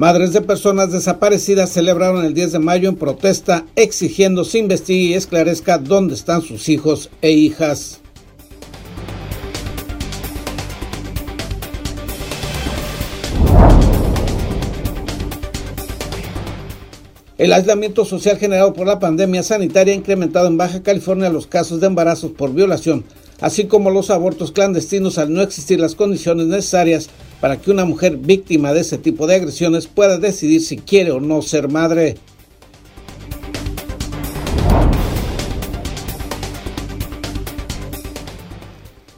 Madres de personas desaparecidas celebraron el 10 de mayo en protesta exigiendo se investigue y esclarezca dónde están sus hijos e hijas. El aislamiento social generado por la pandemia sanitaria ha incrementado en Baja California los casos de embarazos por violación, así como los abortos clandestinos al no existir las condiciones necesarias para que una mujer víctima de ese tipo de agresiones pueda decidir si quiere o no ser madre.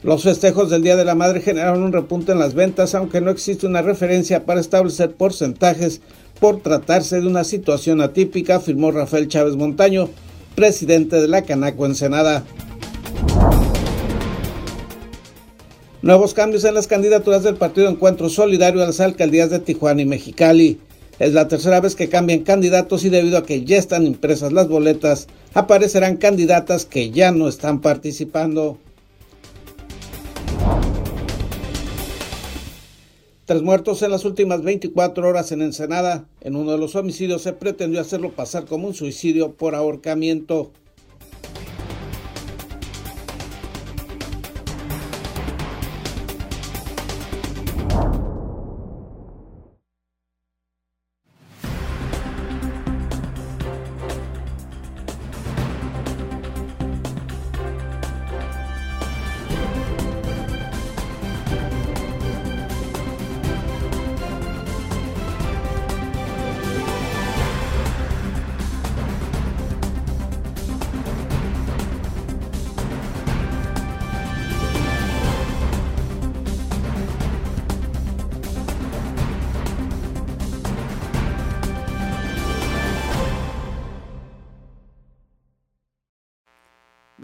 Los festejos del Día de la Madre generaron un repunte en las ventas, aunque no existe una referencia para establecer porcentajes por tratarse de una situación atípica, afirmó Rafael Chávez Montaño, presidente de la Canaco Ensenada. Nuevos cambios en las candidaturas del Partido Encuentro Solidario a las alcaldías de Tijuana y Mexicali. Es la tercera vez que cambian candidatos y debido a que ya están impresas las boletas, aparecerán candidatas que ya no están participando. Tres muertos en las últimas 24 horas en Ensenada. En uno de los homicidios se pretendió hacerlo pasar como un suicidio por ahorcamiento.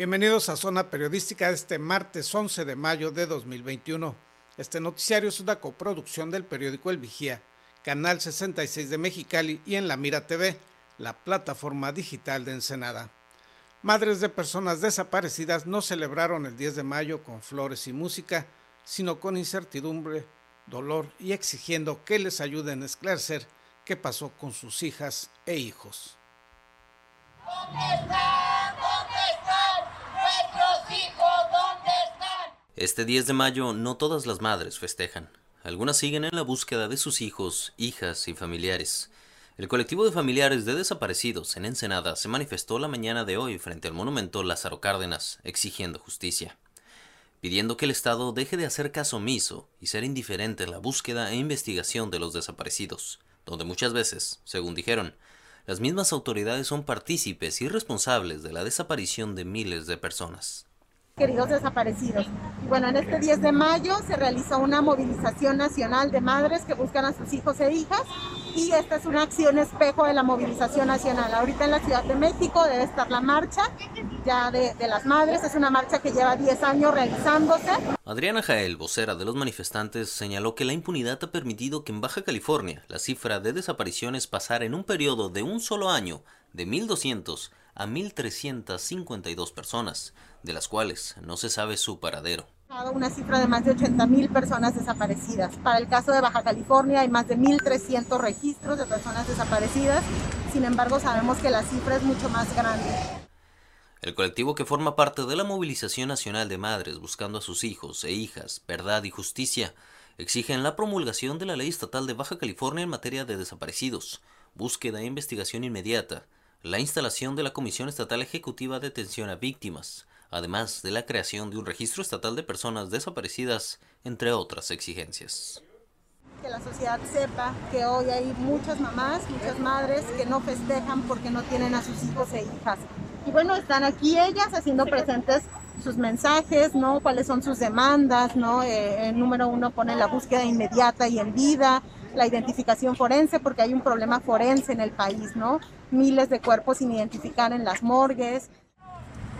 Bienvenidos a Zona Periodística este martes 11 de mayo de 2021. Este noticiario es una coproducción del periódico El Vigía, Canal 66 de Mexicali y en La Mira TV, la plataforma digital de Ensenada. Madres de personas desaparecidas no celebraron el 10 de mayo con flores y música, sino con incertidumbre, dolor y exigiendo que les ayuden a esclarecer qué pasó con sus hijas e hijos. Este 10 de mayo no todas las madres festejan. Algunas siguen en la búsqueda de sus hijos, hijas y familiares. El colectivo de familiares de desaparecidos en Ensenada se manifestó la mañana de hoy frente al monumento Lázaro Cárdenas, exigiendo justicia, pidiendo que el Estado deje de hacer caso omiso y ser indiferente en la búsqueda e investigación de los desaparecidos, donde muchas veces, según dijeron, las mismas autoridades son partícipes y responsables de la desaparición de miles de personas queridos desaparecidos. Bueno, en este 10 de mayo se realizó una movilización nacional de madres que buscan a sus hijos e hijas y esta es una acción espejo de la movilización nacional. Ahorita en la Ciudad de México debe estar la marcha ya de, de las madres, es una marcha que lleva 10 años realizándose. Adriana Jael, vocera de los manifestantes, señaló que la impunidad ha permitido que en Baja California la cifra de desapariciones pasara en un periodo de un solo año de 1.200 a 1.352 personas, de las cuales no se sabe su paradero. Una cifra de más de 80 mil personas desaparecidas. Para el caso de Baja California hay más de 1.300 registros de personas desaparecidas. Sin embargo, sabemos que la cifra es mucho más grande. El colectivo que forma parte de la movilización nacional de madres buscando a sus hijos e hijas verdad y justicia exigen la promulgación de la ley estatal de Baja California en materia de desaparecidos, búsqueda e investigación inmediata, la instalación de la Comisión Estatal Ejecutiva de Atención a Víctimas, además de la creación de un registro estatal de personas desaparecidas, entre otras exigencias. Que la sociedad sepa que hoy hay muchas mamás, muchas madres que no festejan porque no tienen a sus hijos e hijas. Y bueno, están aquí ellas haciendo presentes sus mensajes, ¿no? Cuáles son sus demandas, ¿no? Eh, el número uno pone la búsqueda inmediata y en vida, la identificación forense, porque hay un problema forense en el país, ¿no? Miles de cuerpos sin identificar en las morgues.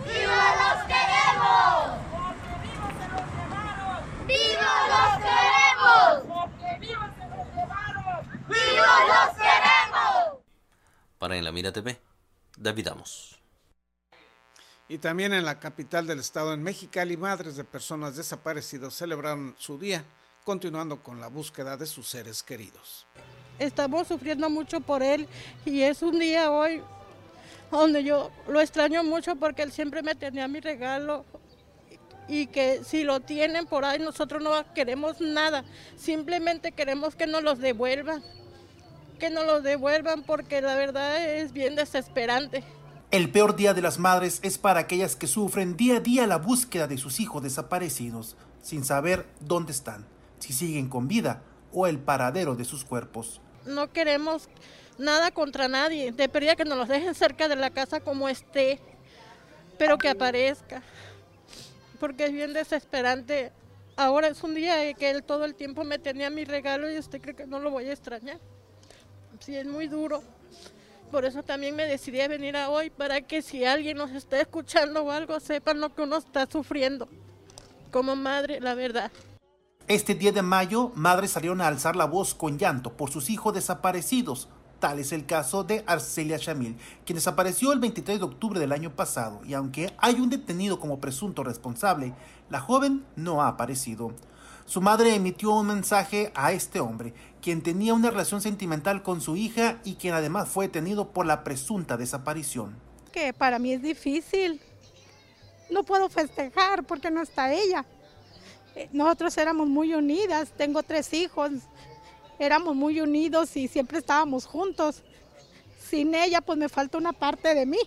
¡Viva los queremos! ¡Porque vivos se los llevaron! ¡Viva los queremos! ¡Porque vivos se los llevaron! ¡Viva los queremos! Para En la Mira TV, David Amos. Y también en la capital del estado, en Mexicali, madres de personas desaparecidas celebraron su día, continuando con la búsqueda de sus seres queridos. estamos sufriendo mucho por él y es un día hoy donde yo lo extraño mucho porque él siempre me tenía mi regalo y que si lo tienen por ahí nosotros no queremos nada, simplemente queremos que nos los devuelvan, que nos los devuelvan porque la verdad es bien desesperante. El peor día de las madres es para aquellas que sufren día a día la búsqueda de sus hijos desaparecidos, sin saber dónde están, si siguen con vida o el paradero de sus cuerpos. No queremos nada contra nadie, de pérdida que nos los dejen cerca de la casa como esté, pero que aparezca, porque es bien desesperante. Ahora es un día que él todo el tiempo me tenía mi regalo y usted cree que no lo voy a extrañar. Sí, es muy duro. Por eso también me decidí a venir a hoy, para que si alguien nos está escuchando o algo, sepan lo que uno está sufriendo. Como madre, la verdad. Este 10 de mayo, madres salieron a alzar la voz con llanto por sus hijos desaparecidos. Tal es el caso de Arcelia Chamil, quien desapareció el 23 de octubre del año pasado, y aunque hay un detenido como presunto responsable, la joven no ha aparecido. Su madre emitió un mensaje a este hombre, quien tenía una relación sentimental con su hija y quien además fue detenido por la presunta desaparición. Que para mí es difícil. No puedo festejar porque no está ella. Eh, nosotros éramos muy unidas, tengo tres hijos, éramos muy unidos y siempre estábamos juntos. Sin ella pues me falta una parte de mí,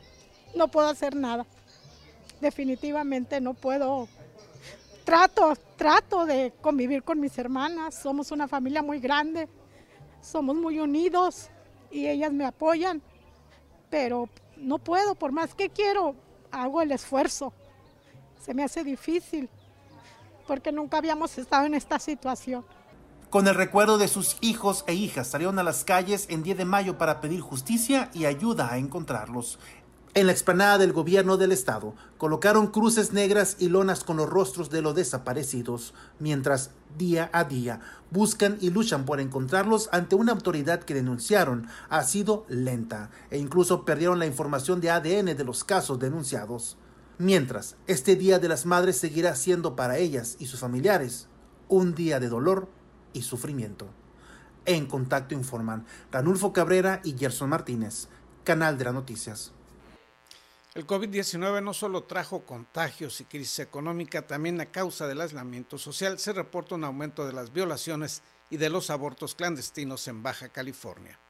no puedo hacer nada. Definitivamente no puedo trato, trato de convivir con mis hermanas. Somos una familia muy grande, somos muy unidos y ellas me apoyan, pero no puedo, por más que quiero, hago el esfuerzo. Se me hace difícil porque nunca habíamos estado en esta situación. Con el recuerdo de sus hijos e hijas, salieron a las calles en 10 de mayo para pedir justicia y ayuda a encontrarlos. En la explanada del gobierno del estado colocaron cruces negras y lonas con los rostros de los desaparecidos, mientras día a día buscan y luchan por encontrarlos ante una autoridad que denunciaron ha sido lenta e incluso perdieron la información de ADN de los casos denunciados. Mientras, este Día de las Madres seguirá siendo para ellas y sus familiares un día de dolor y sufrimiento. En contacto informan Ranulfo Cabrera y Gerson Martínez, Canal de las Noticias. El COVID-19 no solo trajo contagios y crisis económica, también a causa del aislamiento social se reporta un aumento de las violaciones y de los abortos clandestinos en Baja California.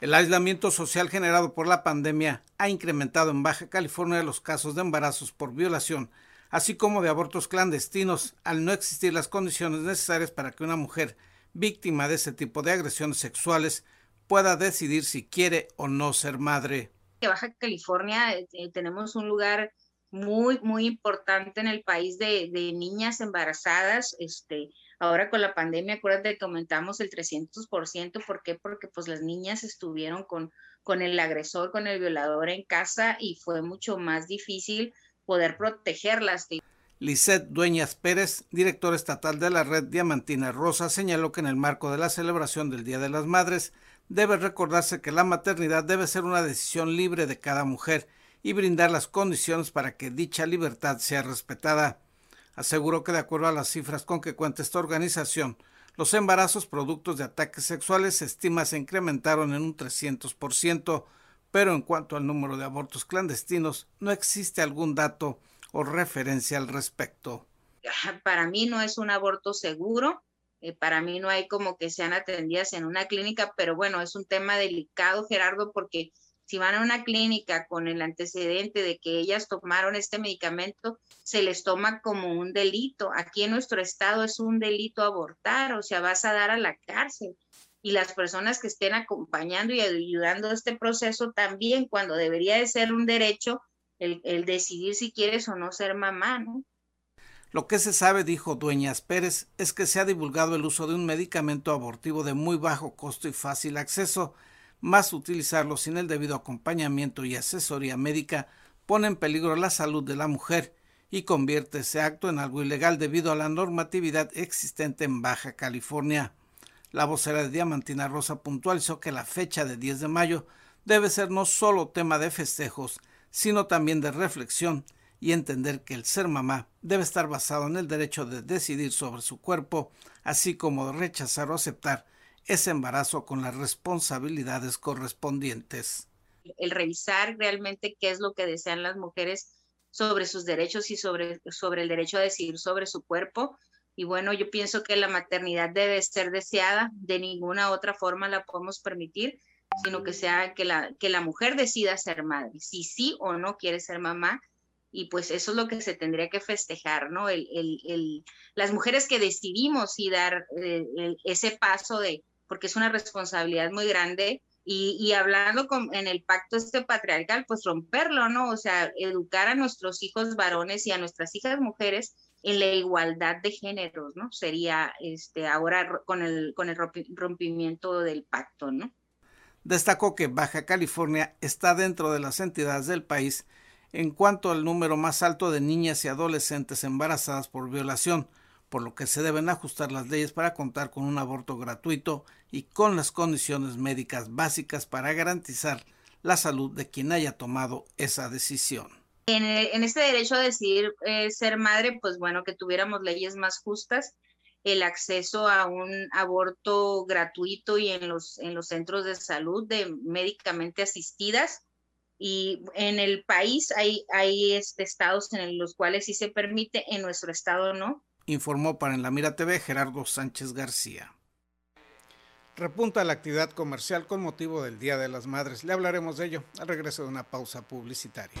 El aislamiento social generado por la pandemia ha incrementado en Baja California los casos de embarazos por violación, así como de abortos clandestinos, al no existir las condiciones necesarias para que una mujer víctima de ese tipo de agresiones sexuales pueda decidir si quiere o no ser madre. Baja California eh, tenemos un lugar muy, muy importante en el país de, de, niñas embarazadas. Este, ahora con la pandemia, acuérdate que aumentamos el 300%. ¿Por qué? Porque pues las niñas estuvieron con, con el agresor, con el violador en casa y fue mucho más difícil poder protegerlas. Lisette Dueñas Pérez, directora estatal de la red Diamantina Rosa, señaló que en el marco de la celebración del Día de las Madres, debe recordarse que la maternidad debe ser una decisión libre de cada mujer y brindar las condiciones para que dicha libertad sea respetada. Aseguró que de acuerdo a las cifras con que cuenta esta organización, los embarazos productos de ataques sexuales se estima se incrementaron en un 300%, pero en cuanto al número de abortos clandestinos, no existe algún dato o referencia al respecto. Para mí no es un aborto seguro, eh, para mí no hay como que sean atendidas en una clínica, pero bueno, es un tema delicado, Gerardo, porque si van a una clínica con el antecedente de que ellas tomaron este medicamento, se les toma como un delito. Aquí en nuestro estado es un delito abortar, o sea, vas a dar a la cárcel. Y las personas que estén acompañando y ayudando a este proceso también, cuando debería de ser un derecho, el, el decidir si quieres o no ser mamá, ¿no? Lo que se sabe, dijo Dueñas Pérez, es que se ha divulgado el uso de un medicamento abortivo de muy bajo costo y fácil acceso, más utilizarlo sin el debido acompañamiento y asesoría médica pone en peligro la salud de la mujer y convierte ese acto en algo ilegal debido a la normatividad existente en Baja California. La vocera de Diamantina Rosa puntualizó que la fecha de 10 de mayo debe ser no solo tema de festejos, sino también de reflexión y entender que el ser mamá debe estar basado en el derecho de decidir sobre su cuerpo, así como rechazar o aceptar ese embarazo con las responsabilidades correspondientes. El revisar realmente qué es lo que desean las mujeres sobre sus derechos y sobre, sobre el derecho a decidir sobre su cuerpo. Y bueno, yo pienso que la maternidad debe ser deseada, de ninguna otra forma la podemos permitir, sino que sea que la, que la mujer decida ser madre, si sí o no quiere ser mamá. Y pues eso es lo que se tendría que festejar, ¿no? El, las mujeres que decidimos y dar eh, ese paso de, porque es una responsabilidad muy grande, y, y, hablando con, en el pacto este patriarcal, pues romperlo, ¿no? O sea, educar a nuestros hijos varones y a nuestras hijas mujeres en la igualdad de géneros, ¿no? Sería este, ahora con el, con el rompimiento del pacto, ¿no? Destacó que Baja California está dentro de las entidades del país en cuanto al número más alto de niñas y adolescentes embarazadas por violación, por lo que se deben ajustar las leyes para contar con un aborto gratuito y con las condiciones médicas básicas para garantizar la salud de quien haya tomado esa decisión. En, en este derecho a decidir eh, ser madre, pues bueno, que tuviéramos leyes más justas, el acceso a un aborto gratuito y en los, en los centros de salud de médicamente asistidas. Y en el país hay, hay este, estados en los cuales sí se permite, en nuestro estado no. Informó para En la Mira TV Gerardo Sánchez García. Repunta la actividad comercial con motivo del Día de las Madres. Le hablaremos de ello al regreso de una pausa publicitaria.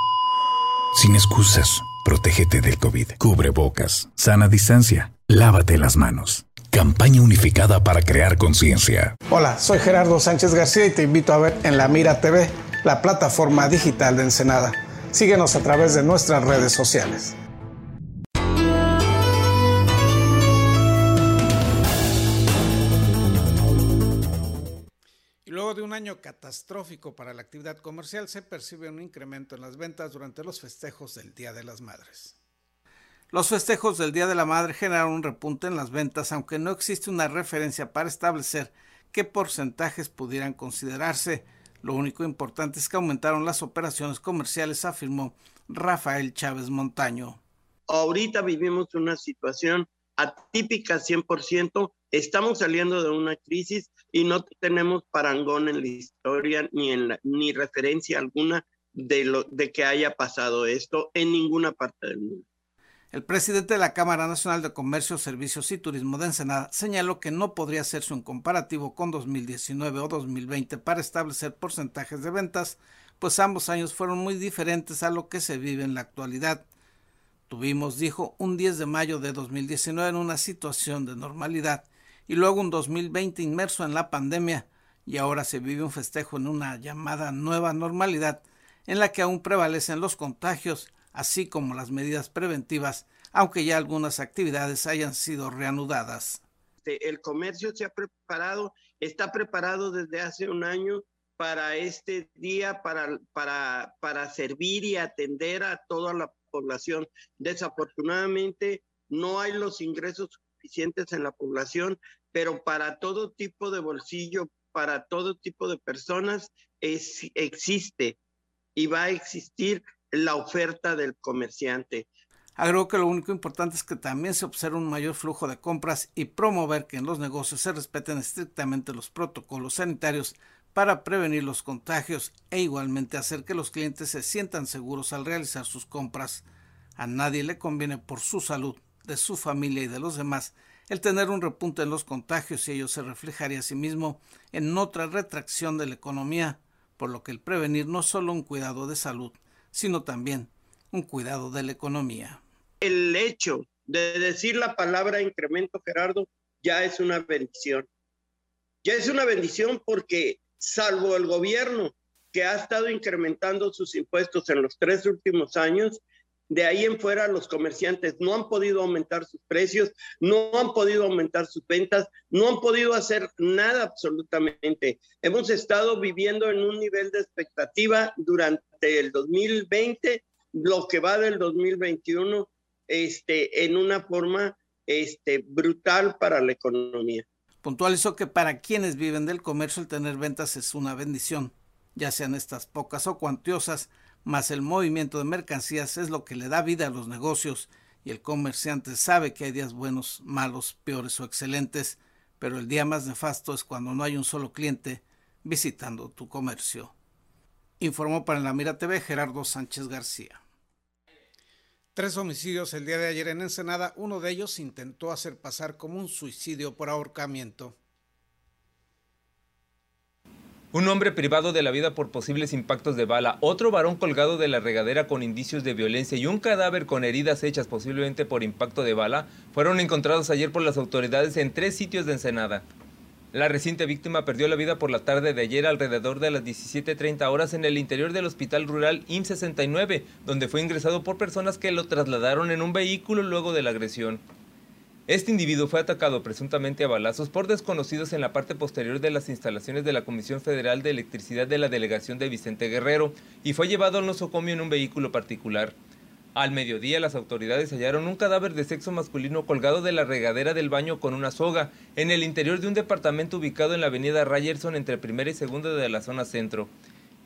Sin excusas, protégete del COVID. Cubre bocas, sana distancia, lávate las manos. Campaña unificada para crear conciencia. Hola, soy Gerardo Sánchez García y te invito a ver en La Mira TV, la plataforma digital de Ensenada. Síguenos a través de nuestras redes sociales. Un año catastrófico para la actividad comercial, se percibe un incremento en las ventas durante los festejos del Día de las Madres. Los festejos del Día de la Madre generaron un repunte en las ventas, aunque no existe una referencia para establecer qué porcentajes pudieran considerarse. Lo único importante es que aumentaron las operaciones comerciales, afirmó Rafael Chávez Montaño. Ahorita vivimos una situación atípica 100%, estamos saliendo de una crisis y no tenemos parangón en la historia ni, ni referencia alguna de, lo, de que haya pasado esto en ninguna parte del mundo. El presidente de la Cámara Nacional de Comercio, Servicios y Turismo de Ensenada señaló que no podría hacerse un comparativo con 2019 o 2020 para establecer porcentajes de ventas, pues ambos años fueron muy diferentes a lo que se vive en la actualidad. Tuvimos, dijo, un 10 de mayo de 2019 en una situación de normalidad y luego un 2020 inmerso en la pandemia y ahora se vive un festejo en una llamada nueva normalidad en la que aún prevalecen los contagios, así como las medidas preventivas, aunque ya algunas actividades hayan sido reanudadas. El comercio se ha preparado, está preparado desde hace un año para este día, para, para, para servir y atender a toda la población. Desafortunadamente, no hay los ingresos suficientes en la población, pero para todo tipo de bolsillo, para todo tipo de personas, existe y va a existir la oferta del comerciante. Agregó que lo único importante es que también se observe un mayor flujo de compras y promover que en los negocios se respeten estrictamente los protocolos sanitarios para prevenir los contagios e igualmente hacer que los clientes se sientan seguros al realizar sus compras. A nadie le conviene por su salud, de su familia y de los demás el tener un repunte en los contagios y ello se reflejaría a sí mismo en otra retracción de la economía, por lo que el prevenir no solo un cuidado de salud, sino también un cuidado de la economía. El hecho de decir la palabra incremento, Gerardo, ya es una bendición. Ya es una bendición porque salvo el gobierno que ha estado incrementando sus impuestos en los tres últimos años, de ahí en fuera los comerciantes no han podido aumentar sus precios, no han podido aumentar sus ventas, no han podido hacer nada absolutamente. Hemos estado viviendo en un nivel de expectativa durante el 2020, lo que va del 2021, este, en una forma este, brutal para la economía. Puntualizó que para quienes viven del comercio el tener ventas es una bendición, ya sean estas pocas o cuantiosas, más el movimiento de mercancías es lo que le da vida a los negocios y el comerciante sabe que hay días buenos, malos, peores o excelentes, pero el día más nefasto es cuando no hay un solo cliente visitando tu comercio. Informó para la Mira TV Gerardo Sánchez García. Tres homicidios el día de ayer en Ensenada, uno de ellos intentó hacer pasar como un suicidio por ahorcamiento. Un hombre privado de la vida por posibles impactos de bala, otro varón colgado de la regadera con indicios de violencia y un cadáver con heridas hechas posiblemente por impacto de bala fueron encontrados ayer por las autoridades en tres sitios de Ensenada. La reciente víctima perdió la vida por la tarde de ayer alrededor de las 17.30 horas en el interior del hospital rural IM 69, donde fue ingresado por personas que lo trasladaron en un vehículo luego de la agresión. Este individuo fue atacado presuntamente a balazos por desconocidos en la parte posterior de las instalaciones de la Comisión Federal de Electricidad de la delegación de Vicente Guerrero y fue llevado al nosocomio en un vehículo particular. Al mediodía las autoridades hallaron un cadáver de sexo masculino colgado de la regadera del baño con una soga en el interior de un departamento ubicado en la avenida Ryerson entre primera y segunda de la zona centro.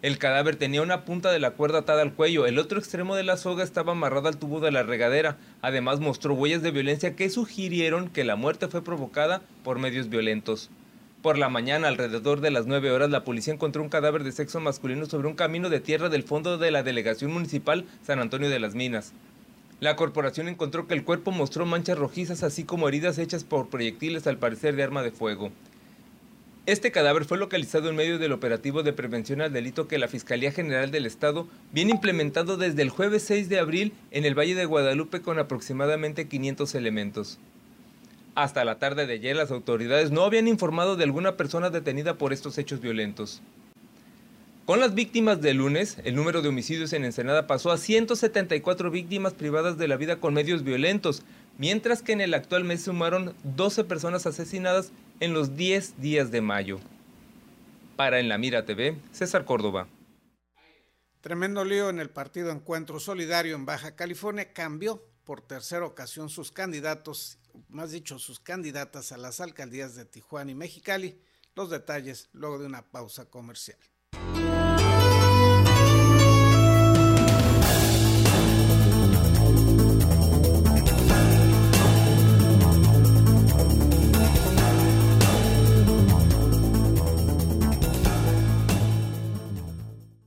El cadáver tenía una punta de la cuerda atada al cuello, el otro extremo de la soga estaba amarrado al tubo de la regadera. Además mostró huellas de violencia que sugirieron que la muerte fue provocada por medios violentos. Por la mañana, alrededor de las 9 horas, la policía encontró un cadáver de sexo masculino sobre un camino de tierra del fondo de la delegación municipal San Antonio de las Minas. La corporación encontró que el cuerpo mostró manchas rojizas así como heridas hechas por proyectiles al parecer de arma de fuego. Este cadáver fue localizado en medio del operativo de prevención al delito que la Fiscalía General del Estado viene implementando desde el jueves 6 de abril en el Valle de Guadalupe con aproximadamente 500 elementos. Hasta la tarde de ayer las autoridades no habían informado de alguna persona detenida por estos hechos violentos. Con las víctimas del lunes, el número de homicidios en Ensenada pasó a 174 víctimas privadas de la vida con medios violentos, mientras que en el actual mes sumaron 12 personas asesinadas en los 10 días de mayo. Para En la Mira TV, César Córdoba. Tremendo lío en el partido Encuentro Solidario en Baja California cambió por tercera ocasión sus candidatos, más dicho, sus candidatas a las alcaldías de Tijuana y Mexicali. Los detalles luego de una pausa comercial.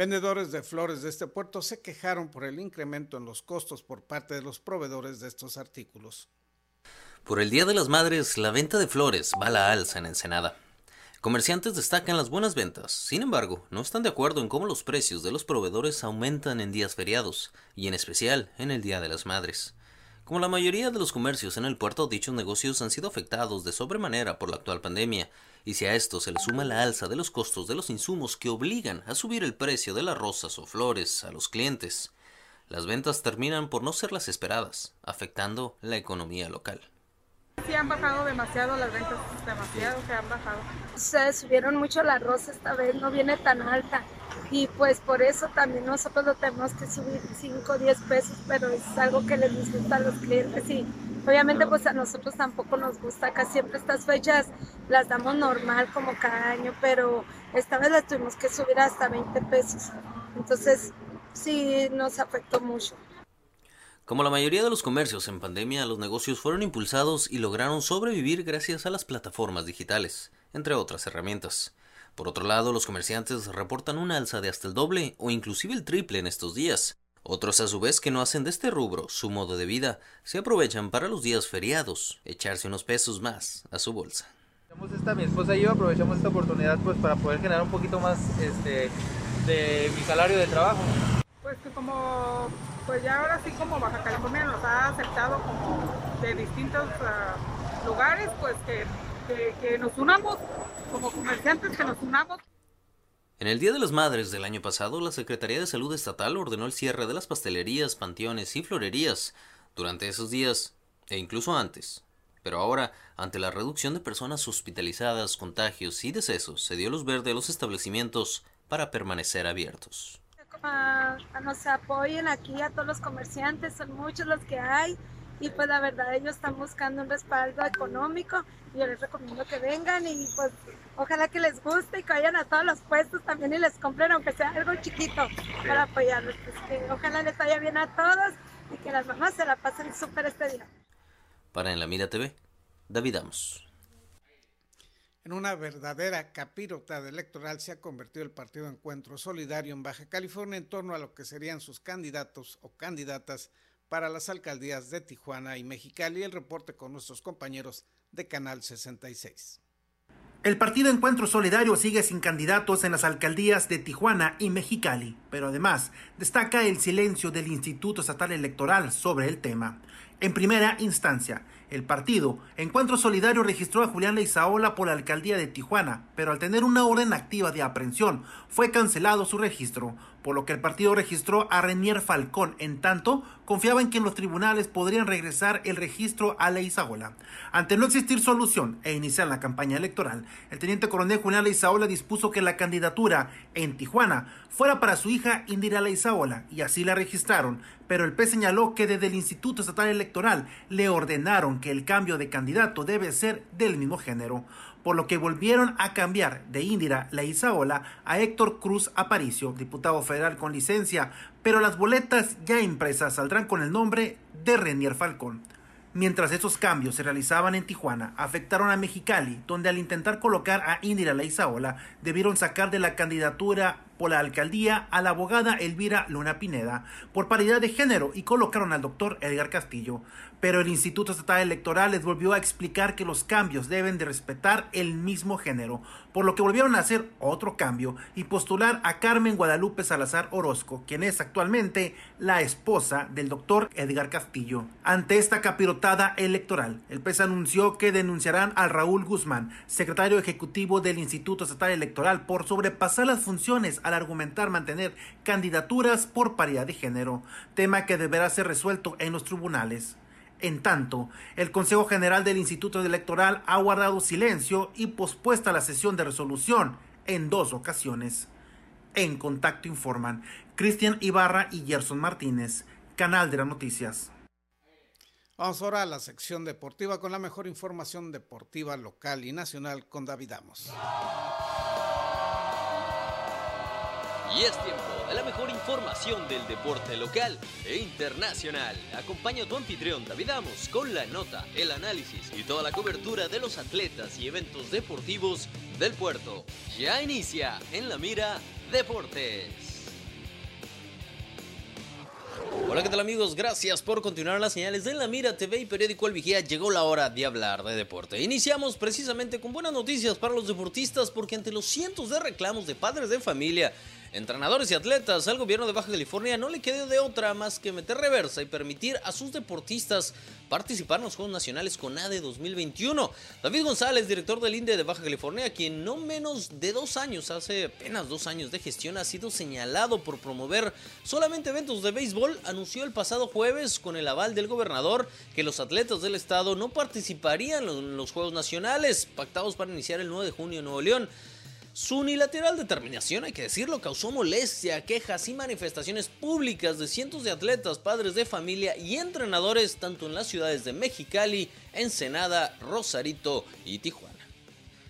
Vendedores de flores de este puerto se quejaron por el incremento en los costos por parte de los proveedores de estos artículos. Por el Día de las Madres, la venta de flores va a la alza en Ensenada. Comerciantes destacan las buenas ventas, sin embargo, no están de acuerdo en cómo los precios de los proveedores aumentan en días feriados, y en especial en el Día de las Madres. Como la mayoría de los comercios en el puerto, dichos negocios han sido afectados de sobremanera por la actual pandemia, y si a esto se le suma la alza de los costos de los insumos que obligan a subir el precio de las rosas o flores a los clientes, las ventas terminan por no ser las esperadas, afectando la economía local. Sí, han bajado demasiado las ventas, demasiado que han bajado. Se subieron mucho la rosa esta vez, no viene tan alta. Y pues por eso también nosotros lo tenemos que subir 5 o 10 pesos, pero es algo que les disgusta a los clientes y obviamente pues a nosotros tampoco nos gusta, casi siempre estas fechas las damos normal como cada año, pero esta vez las tuvimos que subir hasta 20 pesos. Entonces sí nos afectó mucho. Como la mayoría de los comercios en pandemia, los negocios fueron impulsados y lograron sobrevivir gracias a las plataformas digitales, entre otras herramientas. Por otro lado, los comerciantes reportan una alza de hasta el doble o inclusive el triple en estos días. Otros a su vez que no hacen de este rubro su modo de vida, se aprovechan para los días feriados, echarse unos pesos más a su bolsa. Esta, mi esposa y yo aprovechamos esta oportunidad pues para poder generar un poquito más este, de mi salario de trabajo. Pues que como, pues ya ahora sí como Baja California nos ha aceptado como de distintos uh, lugares, pues que, que, que nos unamos como comerciantes, que nos unamos. En el Día de las Madres del año pasado, la Secretaría de Salud Estatal ordenó el cierre de las pastelerías, panteones y florerías durante esos días e incluso antes. Pero ahora, ante la reducción de personas hospitalizadas, contagios y decesos, se dio luz verde a los establecimientos para permanecer abiertos. A, a nos apoyen aquí a todos los comerciantes, son muchos los que hay y pues la verdad ellos están buscando un respaldo económico y yo les recomiendo que vengan y pues ojalá que les guste y que vayan a todos los puestos también y les compren aunque sea algo chiquito para apoyarlos, pues que ojalá les vaya bien a todos y que las mamás se la pasen súper este día. Para En la Mira TV, David Amos. En una verdadera capirotada electoral se ha convertido el Partido Encuentro Solidario en Baja California en torno a lo que serían sus candidatos o candidatas para las alcaldías de Tijuana y Mexicali. El reporte con nuestros compañeros de Canal 66. El Partido Encuentro Solidario sigue sin candidatos en las alcaldías de Tijuana y Mexicali, pero además destaca el silencio del Instituto Estatal Electoral sobre el tema. En primera instancia, el partido. Encuentro Solidario registró a Julián Leizaola por la alcaldía de Tijuana, pero al tener una orden activa de aprehensión, fue cancelado su registro, por lo que el partido registró a Renier Falcón. En tanto, confiaba en que los tribunales podrían regresar el registro a Leizaola. Ante no existir solución e iniciar la campaña electoral, el teniente coronel Julián Leizaola dispuso que la candidatura en Tijuana fuera para su hija Indira Leizaola y así la registraron, pero el P señaló que desde el Instituto Estatal Electoral le ordenaron que el cambio de candidato debe ser del mismo género. Por lo que volvieron a cambiar de Indira Leizaola a Héctor Cruz Aparicio, diputado federal con licencia, pero las boletas ya impresas saldrán con el nombre de Renier Falcón. Mientras esos cambios se realizaban en Tijuana, afectaron a Mexicali, donde al intentar colocar a Indira Leizaola, debieron sacar de la candidatura por la alcaldía a la abogada Elvira Luna Pineda por paridad de género y colocaron al doctor Edgar Castillo. Pero el Instituto Estatal Electoral les volvió a explicar que los cambios deben de respetar el mismo género, por lo que volvieron a hacer otro cambio y postular a Carmen Guadalupe Salazar Orozco, quien es actualmente la esposa del doctor Edgar Castillo. Ante esta capirotada electoral, el PES anunció que denunciarán al Raúl Guzmán, secretario ejecutivo del Instituto Estatal Electoral, por sobrepasar las funciones al argumentar mantener candidaturas por paridad de género, tema que deberá ser resuelto en los tribunales. En tanto, el Consejo General del Instituto Electoral ha guardado silencio y pospuesta la sesión de resolución en dos ocasiones. En contacto informan Cristian Ibarra y Gerson Martínez, Canal de las Noticias. Vamos ahora a la sección deportiva con la mejor información deportiva local y nacional con David Amos. Y es tiempo de la mejor información del deporte local e internacional. Acompaña a tu anfitrión David Amos con la nota, el análisis y toda la cobertura de los atletas y eventos deportivos del puerto. Ya inicia en la mira Deportes. Hola, ¿qué tal amigos? Gracias por continuar las señales de La Mira TV y Periódico El Vigía. Llegó la hora de hablar de deporte. Iniciamos precisamente con buenas noticias para los deportistas porque ante los cientos de reclamos de padres de familia entrenadores y atletas, al gobierno de Baja California no le quedó de otra más que meter reversa y permitir a sus deportistas participar en los Juegos Nacionales con ADE 2021. David González, director del INDE de Baja California, quien no menos de dos años, hace apenas dos años de gestión, ha sido señalado por promover solamente eventos de béisbol, anunció el pasado jueves con el aval del gobernador que los atletas del estado no participarían en los Juegos Nacionales, pactados para iniciar el 9 de junio en Nuevo León. Su unilateral determinación, hay que decirlo, causó molestia, quejas y manifestaciones públicas de cientos de atletas, padres de familia y entrenadores tanto en las ciudades de Mexicali, Ensenada, Rosarito y Tijuana.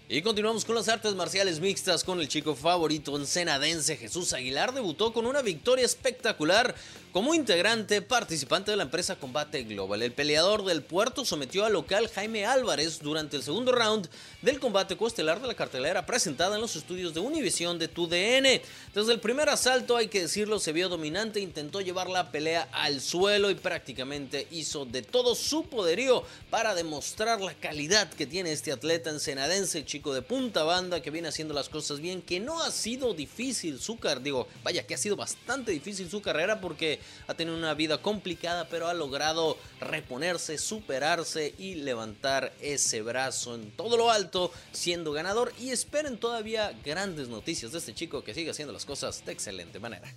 Y continuamos con las artes marciales mixtas con el chico favorito ensenadense Jesús Aguilar. Debutó con una victoria espectacular como integrante participante de la empresa Combate Global. El peleador del puerto sometió al local Jaime Álvarez durante el segundo round del combate coestelar de la cartelera presentada en los estudios de Univisión de TUDN. Desde el primer asalto, hay que decirlo, se vio dominante, intentó llevar la pelea al suelo y prácticamente hizo de todo su poderío para demostrar la calidad que tiene este atleta ensenadense, chico de punta banda que viene haciendo las cosas bien, que no ha sido difícil su carrera, digo, vaya que ha sido bastante difícil su carrera porque ha tenido una vida complicada, pero ha logrado reponerse, superarse y levantar ese brazo en todo lo alto, siendo ganador. Y esperen todavía grandes noticias de este chico que sigue haciendo las cosas de excelente manera.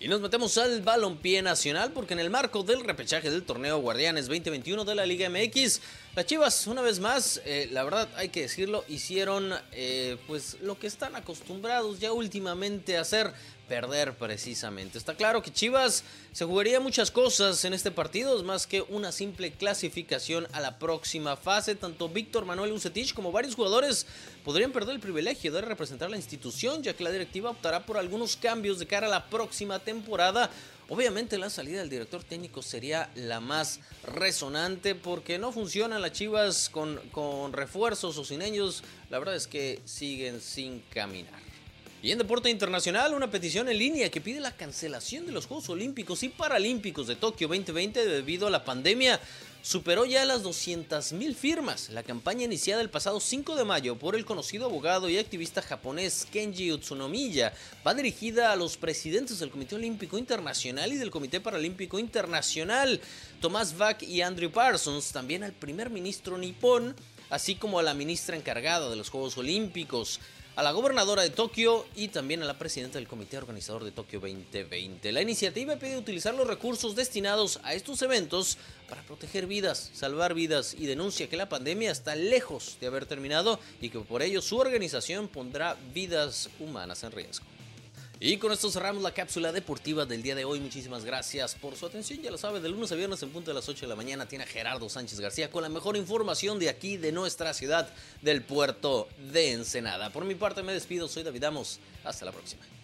Y nos metemos al balompié nacional porque en el marco del repechaje del torneo Guardianes 2021 de la Liga MX, las Chivas una vez más, eh, la verdad hay que decirlo, hicieron eh, pues lo que están acostumbrados ya últimamente a hacer, perder precisamente. Está claro que Chivas se jugaría muchas cosas en este partido, más que una simple clasificación a la próxima fase. Tanto Víctor Manuel Ucetich como varios jugadores podrían perder el privilegio de representar la institución, ya que la directiva optará por algunos cambios de cara a la próxima temporada. Obviamente la salida del director técnico sería la más resonante porque no funcionan las Chivas con, con refuerzos o sin ellos. La verdad es que siguen sin caminar. Y en deporte internacional, una petición en línea que pide la cancelación de los Juegos Olímpicos y Paralímpicos de Tokio 2020 debido a la pandemia superó ya las 200.000 firmas. La campaña iniciada el pasado 5 de mayo por el conocido abogado y activista japonés Kenji Utsunomiya va dirigida a los presidentes del Comité Olímpico Internacional y del Comité Paralímpico Internacional, Tomás Bach y Andrew Parsons, también al primer ministro nipón, así como a la ministra encargada de los Juegos Olímpicos a la gobernadora de Tokio y también a la presidenta del comité organizador de Tokio 2020. La iniciativa pide utilizar los recursos destinados a estos eventos para proteger vidas, salvar vidas y denuncia que la pandemia está lejos de haber terminado y que por ello su organización pondrá vidas humanas en riesgo. Y con esto cerramos la cápsula deportiva del día de hoy. Muchísimas gracias por su atención. Ya lo sabe, de lunes a viernes en punto de las 8 de la mañana tiene a Gerardo Sánchez García con la mejor información de aquí, de nuestra ciudad, del puerto de Ensenada. Por mi parte me despido, soy David Amos. Hasta la próxima.